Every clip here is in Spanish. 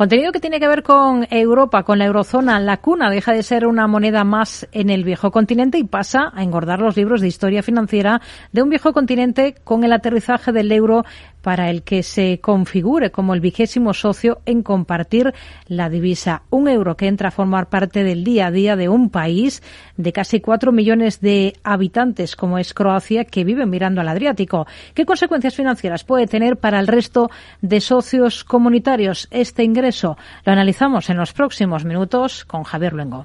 Contenido que tiene que ver con Europa, con la eurozona. La cuna deja de ser una moneda más en el viejo continente y pasa a engordar los libros de historia financiera de un viejo continente con el aterrizaje del euro para el que se configure como el vigésimo socio en compartir la divisa. Un euro que entra a formar parte del día a día de un país de casi cuatro millones de habitantes como es Croacia que vive mirando al Adriático. ¿Qué consecuencias financieras puede tener para el resto de socios comunitarios este ingreso? Lo analizamos en los próximos minutos con Javier Luengo.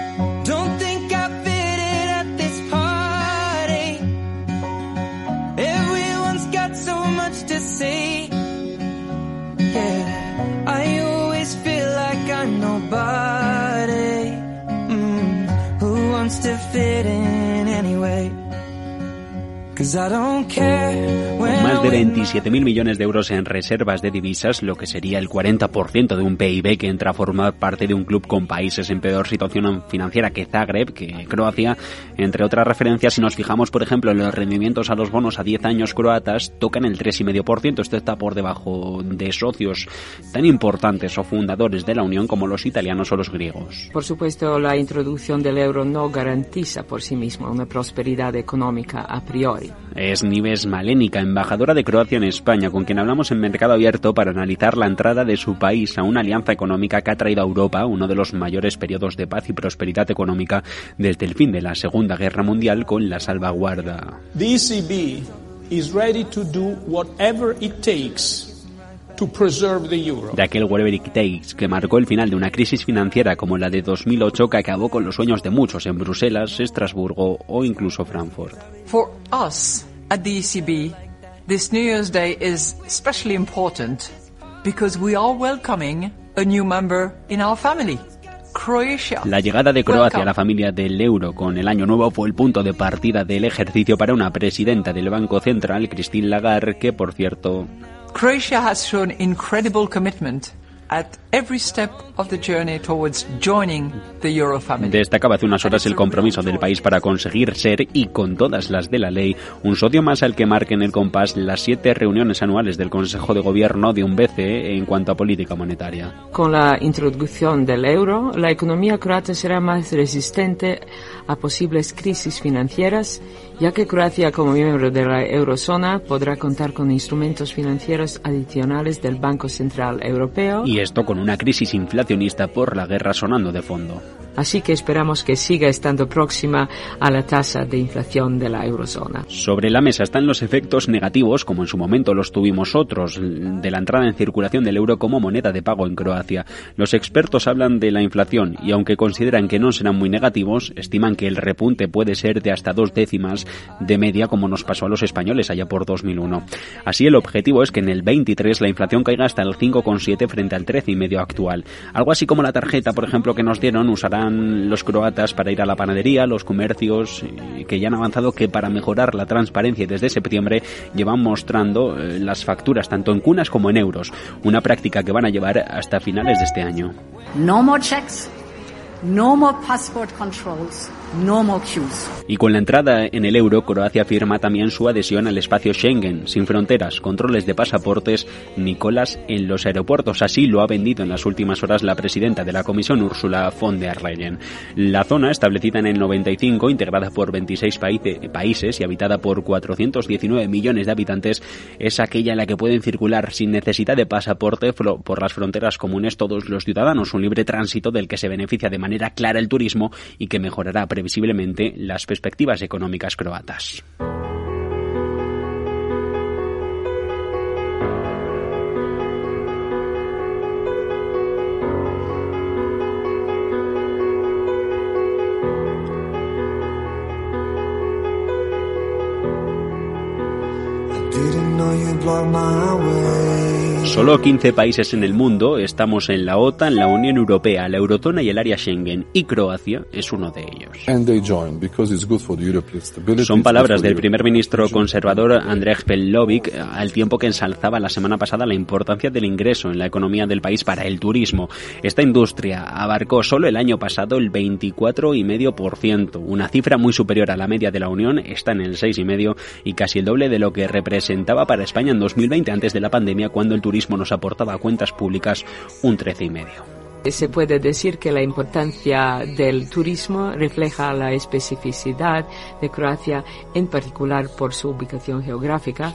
Más de 27.000 millones de euros en reservas de divisas, lo que sería el 40% de un PIB que entra a formar parte de un club con países en peor situación financiera que Zagreb, que Croacia, entre otras referencias, si nos fijamos, por ejemplo, en los rendimientos a los bonos a 10 años croatas, tocan el 3,5%. Esto está por debajo de socios tan importantes o fundadores de la Unión como los italianos o los griegos. Por supuesto, la introducción del euro no garantiza por sí misma una prosperidad económica a priori. Es Nives Malénica, embajadora de Croacia en España, con quien hablamos en Mercado Abierto para analizar la entrada de su país a una alianza económica que ha traído a Europa uno de los mayores periodos de paz y prosperidad económica desde el fin de la Segunda Guerra Mundial con la salvaguarda. The ECB is ready to do whatever it takes de aquel whatever it takes que marcó el final de una crisis financiera como la de 2008 que acabó con los sueños de muchos en Bruselas, Estrasburgo o incluso Frankfurt. For us at the ECB, this New Year's Day is especially important because we are welcoming a new member in our family. Croatia. La llegada de Croacia a la familia del euro con el año nuevo fue el punto de partida del ejercicio para una presidenta del Banco Central, Christine Lagarde, que por cierto Croatia has shown incredible commitment at every step of the journey towards joining the Euro family. Destacaba hace unas horas el compromiso del país para conseguir ser, y con todas las de la ley, un socio más al que marquen el compás las siete reuniones anuales del Consejo de Gobierno de un BCE en cuanto a política monetaria. Con la introducción del euro, la economía croata será más resistente a posibles crisis financieras, ya que Croacia, como miembro de la eurozona, podrá contar con instrumentos financieros adicionales del Banco Central Europeo. Y esto con una crisis inflacionista por la guerra sonando de fondo. Así que esperamos que siga estando próxima a la tasa de inflación de la eurozona. Sobre la mesa están los efectos negativos, como en su momento los tuvimos otros, de la entrada en circulación del euro como moneda de pago en Croacia. Los expertos hablan de la inflación y aunque consideran que no serán muy negativos, estiman que el repunte puede ser de hasta dos décimas de media como nos pasó a los españoles allá por 2001. Así el objetivo es que en el 23 la inflación caiga hasta el 5,7 frente al 13,5 actual. Algo así como la tarjeta, por ejemplo, que nos dieron usará los croatas para ir a la panadería, los comercios eh, que ya han avanzado que para mejorar la transparencia desde septiembre llevan mostrando eh, las facturas tanto en cunas como en euros, una práctica que van a llevar hasta finales de este año. No more checks, no more passport controls. Y con la entrada en el euro, Croacia firma también su adhesión al espacio Schengen, sin fronteras, controles de pasaportes ni colas en los aeropuertos. Así lo ha vendido en las últimas horas la presidenta de la Comisión, Ursula von der Leyen. La zona, establecida en el 95, integrada por 26 países y habitada por 419 millones de habitantes, es aquella en la que pueden circular sin necesidad de pasaporte por las fronteras comunes todos los ciudadanos, un libre tránsito del que se beneficia de manera clara el turismo y que mejorará visiblemente las perspectivas económicas croatas. Solo 15 países en el mundo estamos en la OTAN, la Unión Europea, la Eurozona y el área Schengen, y Croacia es uno de ellos. Son palabras del primer ministro conservador Andrej Pelovic al tiempo que ensalzaba la semana pasada la importancia del ingreso en la economía del país para el turismo. Esta industria abarcó solo el año pasado el 24,5%, una cifra muy superior a la media de la Unión, está en el 6,5% y casi el doble de lo que representaba para España en 2020 antes de la pandemia cuando el turismo nos aportaba a cuentas públicas un 13,5%. Se puede decir que la importancia del turismo refleja la especificidad de Croacia, en particular por su ubicación geográfica,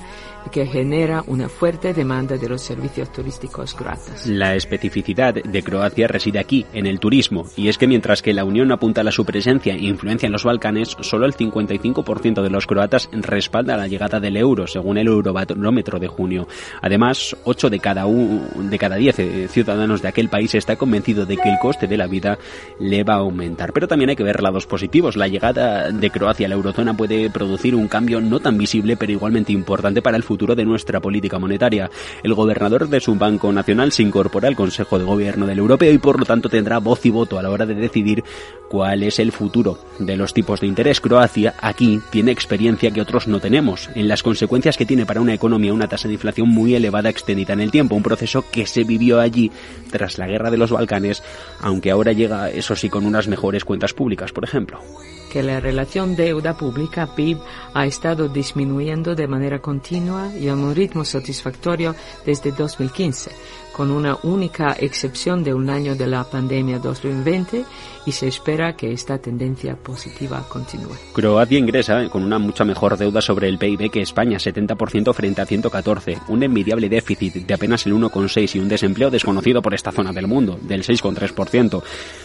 que genera una fuerte demanda de los servicios turísticos croatas. La especificidad de Croacia reside aquí, en el turismo, y es que mientras que la Unión apunta a su presencia e influencia en los Balcanes, solo el 55% de los croatas respalda la llegada del euro, según el Eurobarómetro de junio. Además, 8 de cada, de cada 10 eh, ciudadanos de aquel país está convencido de que el coste de la vida le va a aumentar. Pero también hay que ver lados positivos. La llegada de Croacia a la eurozona puede producir un cambio no tan visible, pero igualmente importante para el futuro de nuestra política monetaria. El gobernador de su Banco Nacional se incorpora al Consejo de Gobierno del Europeo y por lo tanto tendrá voz y voto a la hora de decidir cuál es el futuro de los tipos de interés. Croacia aquí tiene experiencia que otros no tenemos en las consecuencias que tiene para una economía una tasa de inflación muy elevada extendida en el tiempo, un proceso que se vivió allí tras la guerra de los Balcanes, aunque ahora llega eso sí con unas mejores cuentas públicas, por ejemplo que la relación deuda pública PIB ha estado disminuyendo de manera continua y a un ritmo satisfactorio desde 2015 con una única excepción de un año de la pandemia 2020 y se espera que esta tendencia positiva continúe. Croacia ingresa con una mucha mejor deuda sobre el PIB que España, 70% frente a 114, un envidiable déficit de apenas el 1,6 y un desempleo desconocido por esta zona del mundo, del 6,3%.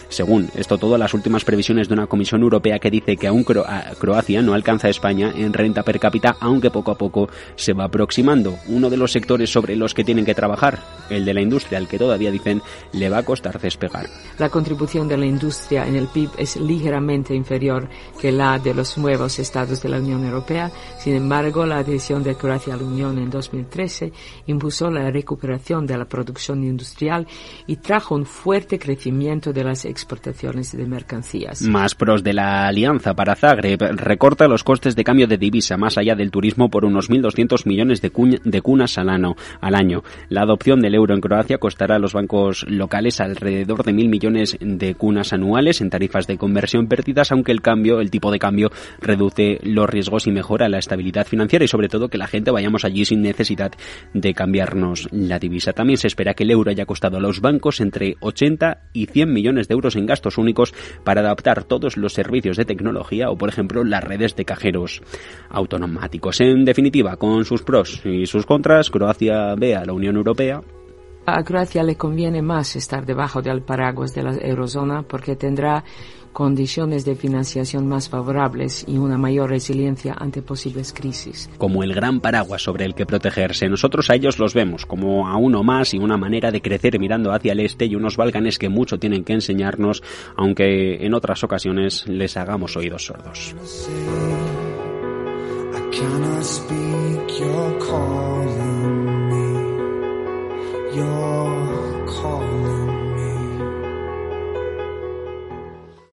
Según esto todo, las últimas previsiones de una Comisión Europea que dice que aún Croacia no alcanza a España en renta per cápita, aunque poco a poco se va aproximando. Uno de los sectores sobre los que tienen que trabajar, el de la industria, al que todavía dicen le va a costar despegar. La contribución de la industria en el PIB es ligeramente inferior que la de los nuevos estados de la Unión Europea. Sin embargo, la adhesión de Croacia a la Unión en 2013 impulsó la recuperación de la producción industrial y trajo un fuerte crecimiento de las exportaciones de mercancías. Más pros de la alianza para Zagreb recorta los costes de cambio de divisa más allá del turismo por unos 1.200 millones de, de cunas al año. La adopción del euro en Croacia costará a los bancos locales alrededor de mil millones de cunas anuales en tarifas de conversión perdidas, aunque el cambio, el tipo de cambio, reduce los riesgos y mejora la estabilidad financiera y sobre todo que la gente vayamos allí sin necesidad de cambiarnos la divisa. También se espera que el euro haya costado a los bancos entre 80 y 100 millones de euros en gastos únicos para adaptar todos los servicios de tecnología o, por ejemplo, las redes de cajeros automáticos. En definitiva, con sus pros y sus contras, Croacia ve a la Unión Europea a Croacia le conviene más estar debajo del paraguas de la eurozona porque tendrá condiciones de financiación más favorables y una mayor resiliencia ante posibles crisis. Como el gran paraguas sobre el que protegerse, nosotros a ellos los vemos como a uno más y una manera de crecer mirando hacia el este y unos balcanes que mucho tienen que enseñarnos, aunque en otras ocasiones les hagamos oídos sordos. your calling.